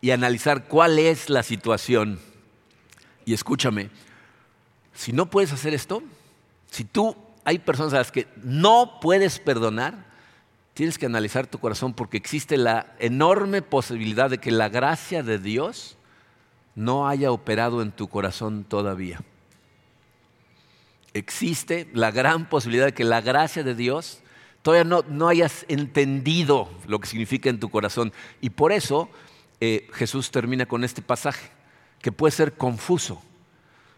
y analizar cuál es la situación. Y escúchame, si no puedes hacer esto, si tú hay personas a las que no puedes perdonar, tienes que analizar tu corazón porque existe la enorme posibilidad de que la gracia de Dios no haya operado en tu corazón todavía. Existe la gran posibilidad de que la gracia de Dios todavía no, no hayas entendido lo que significa en tu corazón. Y por eso eh, Jesús termina con este pasaje, que puede ser confuso.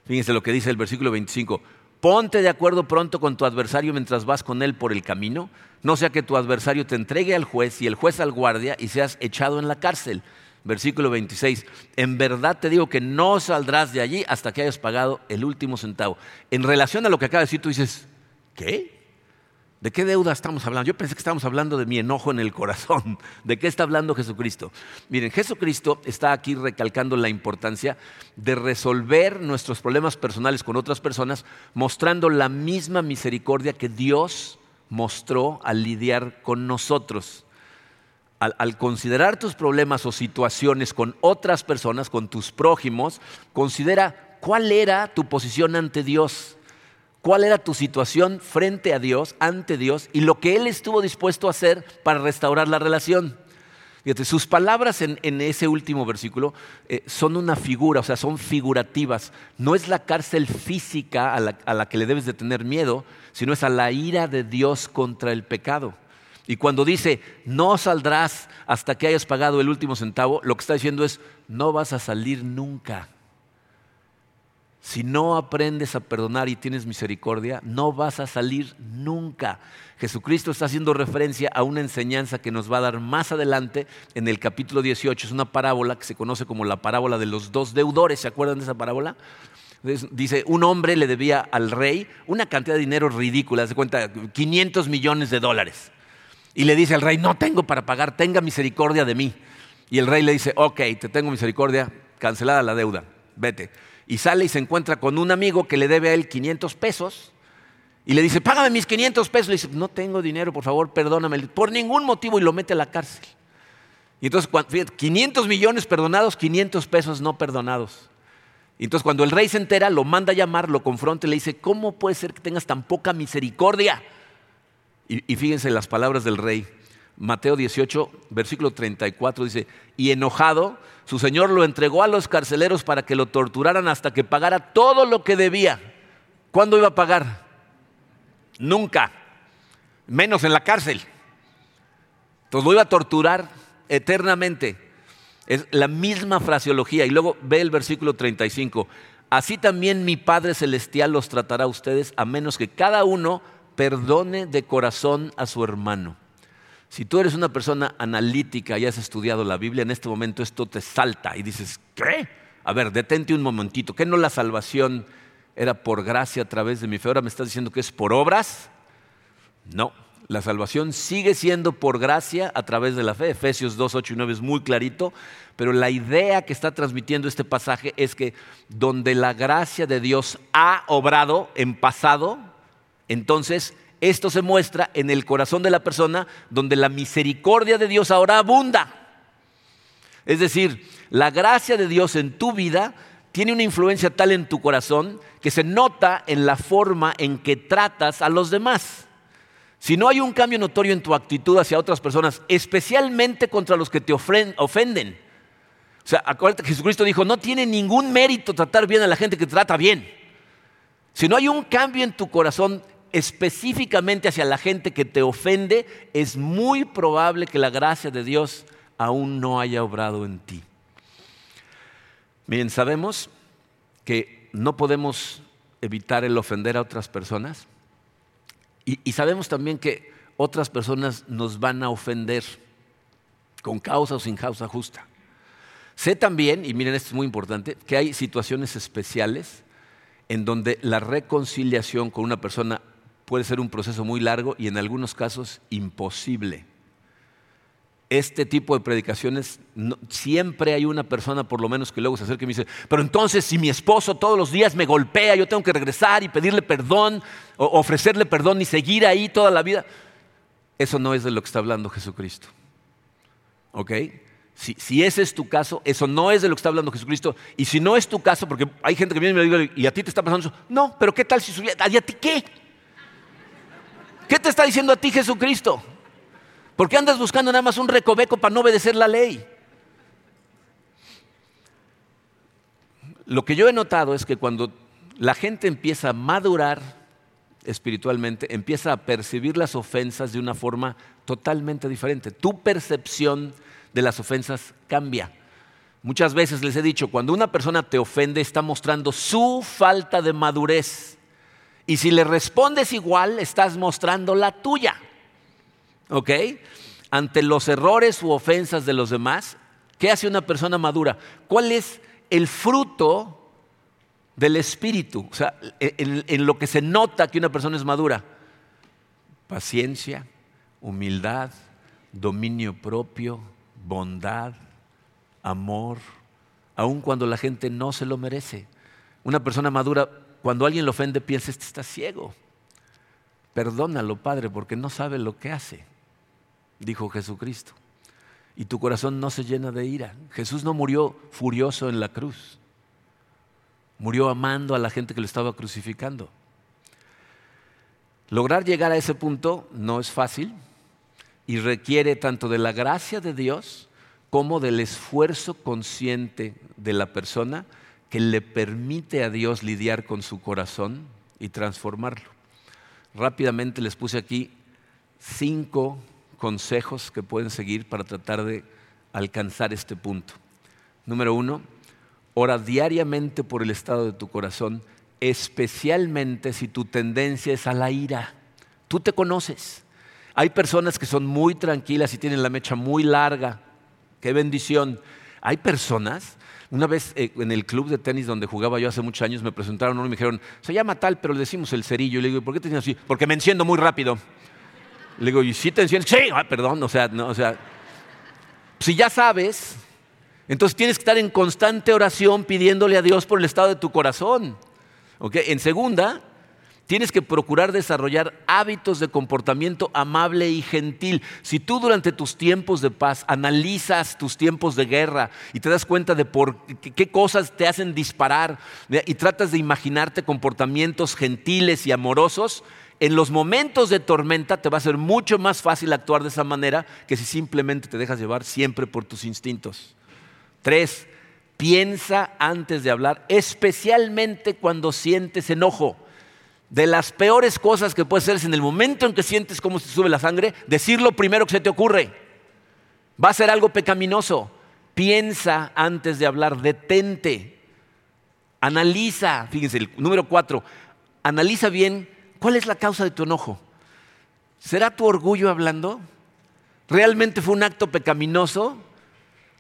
Fíjense lo que dice el versículo 25. Ponte de acuerdo pronto con tu adversario mientras vas con él por el camino, no sea que tu adversario te entregue al juez y el juez al guardia y seas echado en la cárcel. Versículo 26. En verdad te digo que no saldrás de allí hasta que hayas pagado el último centavo. En relación a lo que acaba de decir, tú dices, ¿qué? ¿De qué deuda estamos hablando? Yo pensé que estábamos hablando de mi enojo en el corazón. ¿De qué está hablando Jesucristo? Miren, Jesucristo está aquí recalcando la importancia de resolver nuestros problemas personales con otras personas, mostrando la misma misericordia que Dios mostró al lidiar con nosotros. Al, al, considerar tus problemas o situaciones con otras personas, con tus prójimos, considera cuál era tu posición ante Dios cuál era tu situación frente a Dios, ante Dios, y lo que Él estuvo dispuesto a hacer para restaurar la relación. Fíjate, sus palabras en, ese último versículo eh, son una figura, o sea, son figurativas. No es la cárcel física a la, a la que le debes de tener miedo, sino es a la ira de Dios contra el pecado. Y cuando dice, no saldrás hasta que hayas pagado el último centavo, lo que está diciendo es, no vas a salir nunca. Si no aprendes a perdonar y tienes misericordia, no vas a salir nunca. Jesucristo está haciendo referencia a una enseñanza que nos va a dar más adelante en el capítulo 18. Es una parábola que se conoce como la parábola de los dos deudores. ¿Se acuerdan de esa parábola? Dice, un hombre le debía al rey una cantidad de dinero ridícula, se cuenta 500 millones de dólares. Y le dice al rey, no tengo para pagar, tenga misericordia de mí. Y el rey le dice, ok, te tengo misericordia, cancelada la deuda, vete y sale y se encuentra con un amigo que le debe a él 500 pesos y le dice, págame mis 500 pesos. Le dice, no tengo dinero, por favor, perdóname. Por ningún motivo y lo mete a la cárcel. Y entonces, 500 millones perdonados, 500 pesos no perdonados. Y entonces cuando el rey se entera, lo manda a llamar, lo confronta y le dice, ¿cómo puede ser que tengas tan poca misericordia? Y, y fíjense las palabras del rey. Mateo 18, versículo 34 dice, y enojado, su señor lo entregó a los carceleros para que lo torturaran hasta que pagara todo lo que debía. ¿Cuándo iba a pagar? Nunca, menos en la cárcel. Entonces lo iba a torturar eternamente. Es la misma fraseología. Y luego ve el versículo 35. Así también mi Padre Celestial los tratará a ustedes a menos que cada uno perdone de corazón a su hermano. Si tú eres una persona analítica y has estudiado la Biblia, en este momento esto te salta y dices, ¿qué? A ver, detente un momentito. ¿Qué no la salvación era por gracia a través de mi fe? Ahora me estás diciendo que es por obras. No, la salvación sigue siendo por gracia a través de la fe. Efesios 2, 8 y 9 es muy clarito, pero la idea que está transmitiendo este pasaje es que donde la gracia de Dios ha obrado en pasado, entonces esto se muestra en el corazón de la persona donde la misericordia de Dios ahora abunda. Es decir, la gracia de Dios en tu vida tiene una influencia tal en tu corazón que se nota en la forma en que tratas a los demás. Si no hay un cambio notorio en tu actitud hacia otras personas, especialmente contra los que te ofenden. O sea, acuérdate que Jesucristo dijo, no tiene ningún mérito tratar bien a la gente que trata bien. Si no hay un cambio en tu corazón específicamente hacia la gente que te ofende, es muy probable que la gracia de Dios aún no haya obrado en ti. Miren, sabemos que no podemos evitar el ofender a otras personas y, sabemos también que otras personas nos van a ofender con causa o sin causa justa. Sé también, y miren esto es muy importante, que hay situaciones especiales en donde la reconciliación con una persona puede ser un proceso muy largo y en algunos casos imposible. Este tipo de predicaciones, siempre hay una persona por lo menos que luego se acerca y me dice, pero entonces si mi esposo todos los días me golpea, yo tengo que regresar y pedirle perdón, o ofrecerle perdón y seguir ahí toda la vida. Eso no es de lo que está hablando Jesucristo. ¿Ok? Si, ese es tu caso, eso no es de lo que está hablando Jesucristo. Y si no es tu caso, porque hay gente que viene y me dice, ¿y a ti te está pasando eso? No, pero ¿qué tal si subiera? ¿Y a ti qué? ¿Qué te está diciendo a ti Jesucristo? ¿Por qué andas buscando nada más un recoveco para no obedecer la ley? Lo que yo he notado es que cuando la gente empieza a madurar espiritualmente, empieza a percibir las ofensas de una forma totalmente diferente. Tu percepción de las ofensas cambia. Muchas veces les he dicho, cuando una persona te ofende está mostrando su falta de madurez. Y si le respondes igual, estás mostrando la tuya. ¿Ok? Ante los errores u ofensas de los demás, ¿qué hace una persona madura? ¿Cuál es el fruto del espíritu? O sea, en, en lo que se nota que una persona es madura. Paciencia, humildad, dominio propio, bondad, amor, aun cuando la gente no se lo merece. Una persona madura, cuando alguien lo ofende, piensa, este está ciego. Perdónalo, Padre, porque no sabe lo que hace, dijo Jesucristo. Y tu corazón no se llena de ira. Jesús no murió furioso en la cruz. Murió amando a la gente que lo estaba crucificando. Lograr llegar a ese punto no es fácil, y requiere tanto de la gracia de Dios como del esfuerzo consciente de la persona que le permite a Dios lidiar con su corazón y transformarlo. Rápidamente les puse aquí cinco consejos que pueden seguir para tratar de alcanzar este punto. Número uno, ora diariamente por el estado de tu corazón, especialmente si tu tendencia es a la ira. Tú te conoces. Hay personas que son muy tranquilas y tienen la mecha muy larga. Qué bendición. Hay personas, una vez eh, en el club de tenis donde jugaba yo hace muchos años, me presentaron uno y me dijeron, se llama tal, pero le decimos el cerillo. Y le digo, ¿por qué te así? Porque me enciendo muy rápido. Le digo, ¿y si te enciendes? Sí, ah, perdón, o sea, no, o sea, si ya sabes, entonces tienes que estar en constante oración pidiéndole a Dios por el estado de tu corazón. En segunda, Tienes que procurar desarrollar hábitos de comportamiento amable y gentil. Si tú durante tus tiempos de paz analizas tus tiempos de guerra y te das cuenta de por qué cosas te hacen disparar y tratas de imaginarte comportamientos gentiles y amorosos, en los momentos de tormenta te va a ser mucho más fácil actuar de esa manera que si simplemente te dejas llevar siempre por tus instintos. Tres, piensa antes de hablar, especialmente cuando sientes enojo de las peores cosas que puede hacer es en el momento en que sientes cómo se sube la sangre, decir lo primero que se te ocurre. Va a ser algo pecaminoso. Piensa antes de hablar, detente. Analiza, fíjense, el número cuatro, analiza bien cuál es la causa de tu enojo. ¿Será tu orgullo hablando? ¿Realmente fue un acto pecaminoso?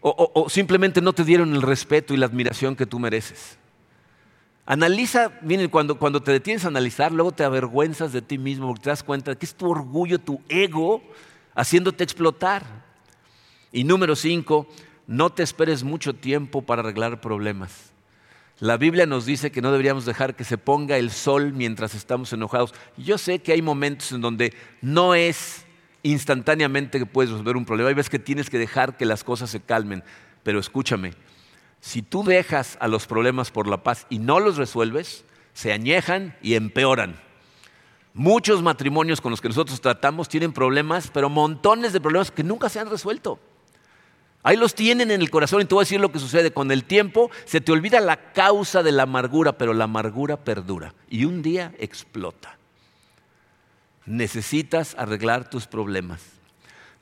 ¿O, o simplemente no te dieron el respeto y la admiración que tú mereces? Analiza, miren, cuando, cuando te detienes a analizar, luego te avergüenzas de ti mismo porque te das cuenta de que es tu orgullo, tu ego, haciéndote explotar. Y número cinco, no te esperes mucho tiempo para arreglar problemas. La Biblia nos dice que no deberíamos dejar que se ponga el sol mientras estamos enojados. Yo sé que hay momentos en donde no es instantáneamente que puedes resolver un problema. Hay veces que tienes que dejar que las cosas se calmen. Pero escúchame, si tú dejas a los problemas por la paz y no los resuelves, se añejan y empeoran. Muchos matrimonios con los que nosotros tratamos tienen problemas, pero montones de problemas que nunca se han resuelto. Ahí los tienen en el corazón y te voy a decir lo que sucede. Con el tiempo se te olvida la causa de la amargura, pero la amargura perdura y un día explota. Necesitas arreglar tus problemas.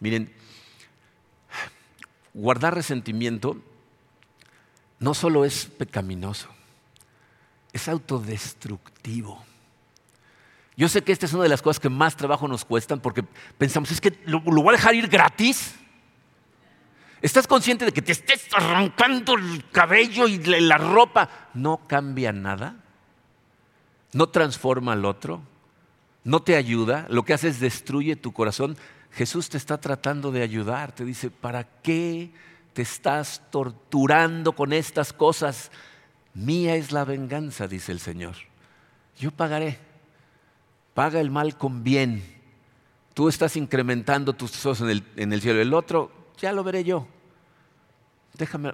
Miren, guardar resentimiento no solo es pecaminoso, es autodestructivo. Yo sé que esta es una de las cosas que más trabajo nos cuestan porque pensamos, es que lo, voy a dejar ir gratis. ¿Estás consciente de que te estés arrancando el cabello y la ropa? No cambia nada. No transforma al otro. No te ayuda. Lo que hace es destruye tu corazón. Jesús te está tratando de ayudar. Te dice, ¿para qué te estás torturando con estas cosas. Mía es la venganza, dice el Señor. Yo pagaré. Paga el mal con bien. Tú estás incrementando tus tesoros en el, en el cielo. El otro ya lo veré yo. Déjame,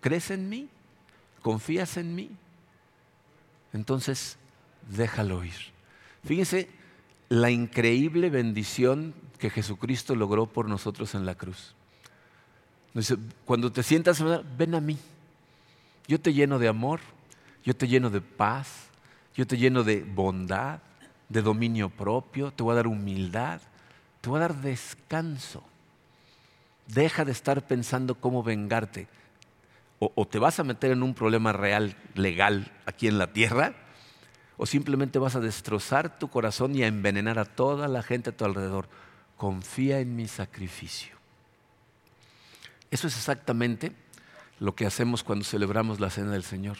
¿crees en mí? ¿Confías en mí? Entonces, déjalo ir. Fíjense la increíble bendición que Jesucristo logró por nosotros en la cruz. Cuando te sientas, ven a mí. Yo te lleno de amor, yo te lleno de paz, yo te lleno de bondad, de dominio propio, te voy a dar humildad, te voy a dar descanso. Deja de estar pensando cómo vengarte. O, o, te vas a meter en un problema real, legal, aquí en la tierra, o simplemente vas a destrozar tu corazón y a envenenar a toda la gente a tu alrededor. Confía en mi sacrificio. Eso es exactamente lo que hacemos cuando celebramos la cena del Señor.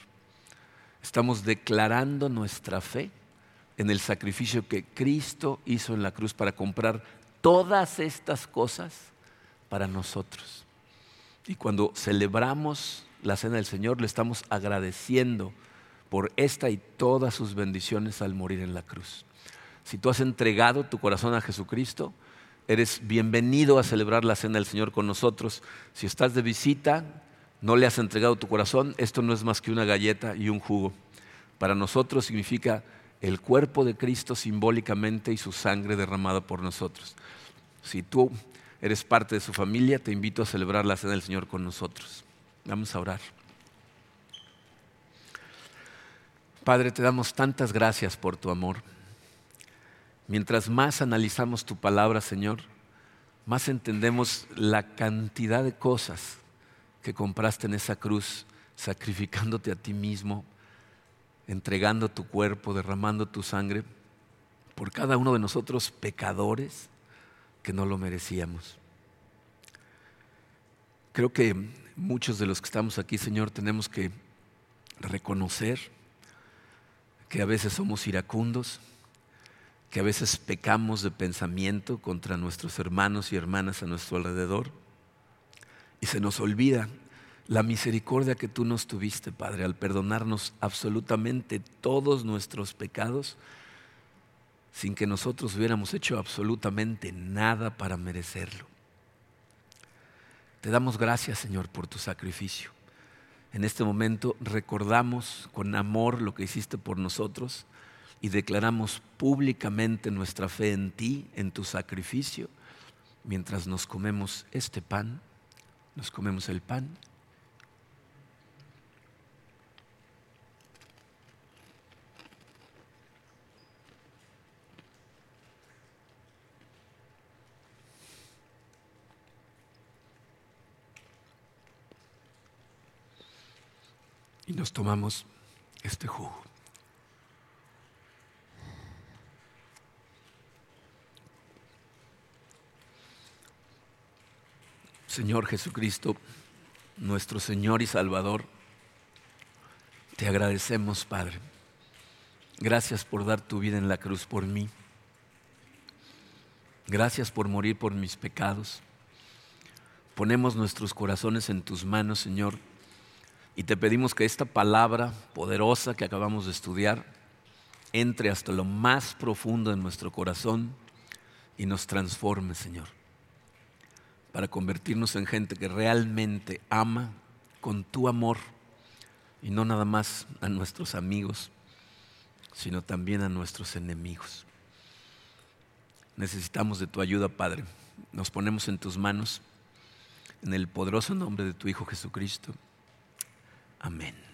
Estamos declarando nuestra fe en el sacrificio que Cristo hizo en la cruz para comprar todas estas cosas para nosotros. Y cuando celebramos la cena del Señor, le estamos agradeciendo por esta y todas sus bendiciones al morir en la cruz. Si tú has entregado tu corazón a Jesucristo, eres bienvenido a celebrar la cena del Señor con nosotros. Si estás de visita, no le has entregado tu corazón, esto no es más que una galleta y un jugo. Para nosotros significa el cuerpo de Cristo simbólicamente y su sangre derramada por nosotros. Si tú eres parte de su familia, te invito a celebrar la cena del Señor con nosotros. Vamos a orar. Padre, te damos tantas gracias por tu amor. Mientras más analizamos tu palabra, Señor, más entendemos la cantidad de cosas que compraste en esa cruz, sacrificándote a ti mismo, entregando tu cuerpo, derramando tu sangre por cada uno de nosotros pecadores que no lo merecíamos. Creo que muchos de los que estamos aquí, Señor, tenemos que reconocer que a veces somos iracundos, que a veces pecamos de pensamiento contra nuestros hermanos y hermanas a nuestro alrededor y se nos olvida la misericordia que tú nos tuviste, Padre, al perdonarnos absolutamente todos nuestros pecados sin que nosotros hubiéramos hecho absolutamente nada para merecerlo. Te damos gracias, Señor, por tu sacrificio. En este momento recordamos con amor lo que hiciste por nosotros y declaramos públicamente nuestra fe en ti, en tu sacrificio, mientras nos comemos este pan nos comemos el pan. Y nos tomamos este jugo. Señor Jesucristo, nuestro Señor y Salvador, te agradecemos, Padre. Gracias por dar tu vida en la cruz por mí. Gracias por morir por mis pecados. Ponemos nuestros corazones en tus manos, Señor, y te pedimos que esta palabra poderosa que acabamos de estudiar entre hasta lo más profundo de nuestro corazón y nos transforme, Señor para convertirnos en gente que realmente ama con tu amor y no nada más a nuestros amigos, sino también a nuestros enemigos. Necesitamos de tu ayuda, Padre. Nos ponemos en tus manos, en el poderoso nombre de tu Hijo Jesucristo. Amén.